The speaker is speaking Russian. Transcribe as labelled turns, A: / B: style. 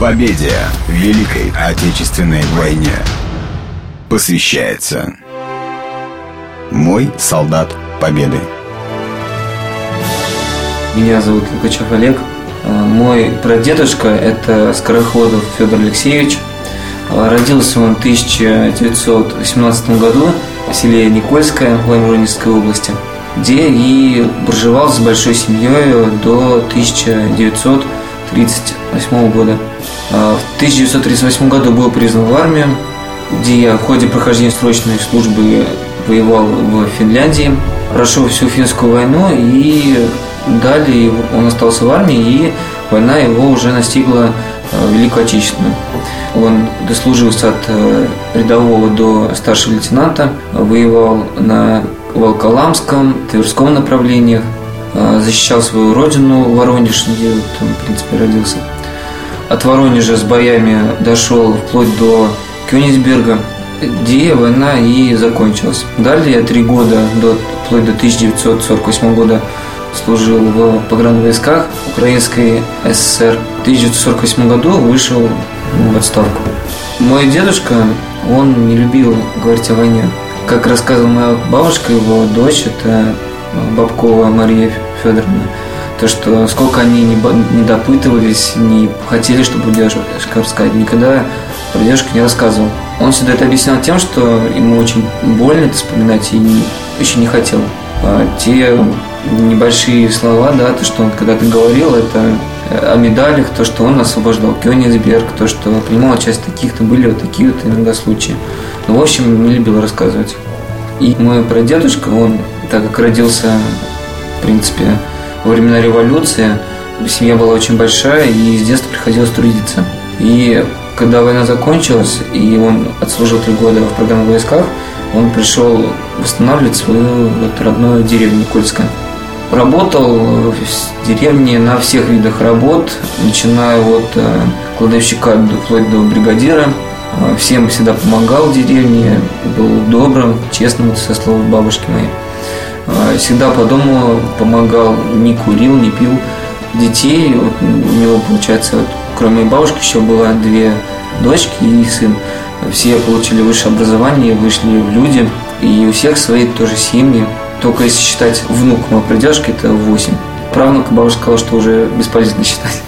A: Победе Великой Отечественной войне посвящается «Мой солдат Победы».
B: Меня зовут Лукачев Олег. Э, мой прадедушка – это Скороходов Федор Алексеевич. Э, родился он в 1918 году в селе Никольское Воронежской области, где и проживал с большой семьей до 1938 года. Э, в 1938 году был призван в армию, где я в ходе прохождения срочной службы воевал в Финляндии, прошел всю финскую войну и далее он остался в армии, и война его уже настигла э, Великую Отечественную. Он дослужился от э, рядового до старшего лейтенанта, воевал на Волколамском, Тверском направлениях, защищал свою родину Воронеж, где он, в принципе, родился. От Воронежа с боями дошел вплоть до Кёнигсберга, где война и закончилась. Далее три года, до, вплоть до 1948 года, служил в погранвойсках Украинской ССР. В 1948 году вышел в отставку. Мой дедушка, он не любил говорить о войне. Как рассказывала моя бабушка, его дочь, это Бабкова Мария Федоровна, то, что сколько они не, не допытывались, не хотели, чтобы дедушка рассказать, никогда про дедушку не рассказывал. Он всегда это объяснял тем, что ему очень больно это вспоминать и не, еще не хотел. А те небольшие слова, да, то, что он когда-то говорил, это о медалях, то, что он освобождал Кёнигсберг, то, что принимал часть таких-то, были вот такие вот иногда случаи. Ну, в общем, не любил рассказывать. И мой прадедушка, он, так как родился, в принципе, во времена революции, семья была очень большая, и с детства приходилось трудиться. И когда война закончилась, и он отслужил три года в программных войсках, он пришел восстанавливать свою вот, родную деревню Никольская. Работал в деревне на всех видах работ, начиная от э, кладовщика вплоть до бригадира. Всем всегда помогал в деревне, был добрым, честным, со слов бабушки моей. Э, всегда по дому помогал, не курил, не пил. Детей, вот у него, получается, вот, кроме бабушки еще было две дочки и сын. Все получили высшее образование, вышли в люди, и у всех свои тоже семьи. Только если считать внуком и придержки, это 8. Правнука бабушка сказала, что уже бесполезно считать.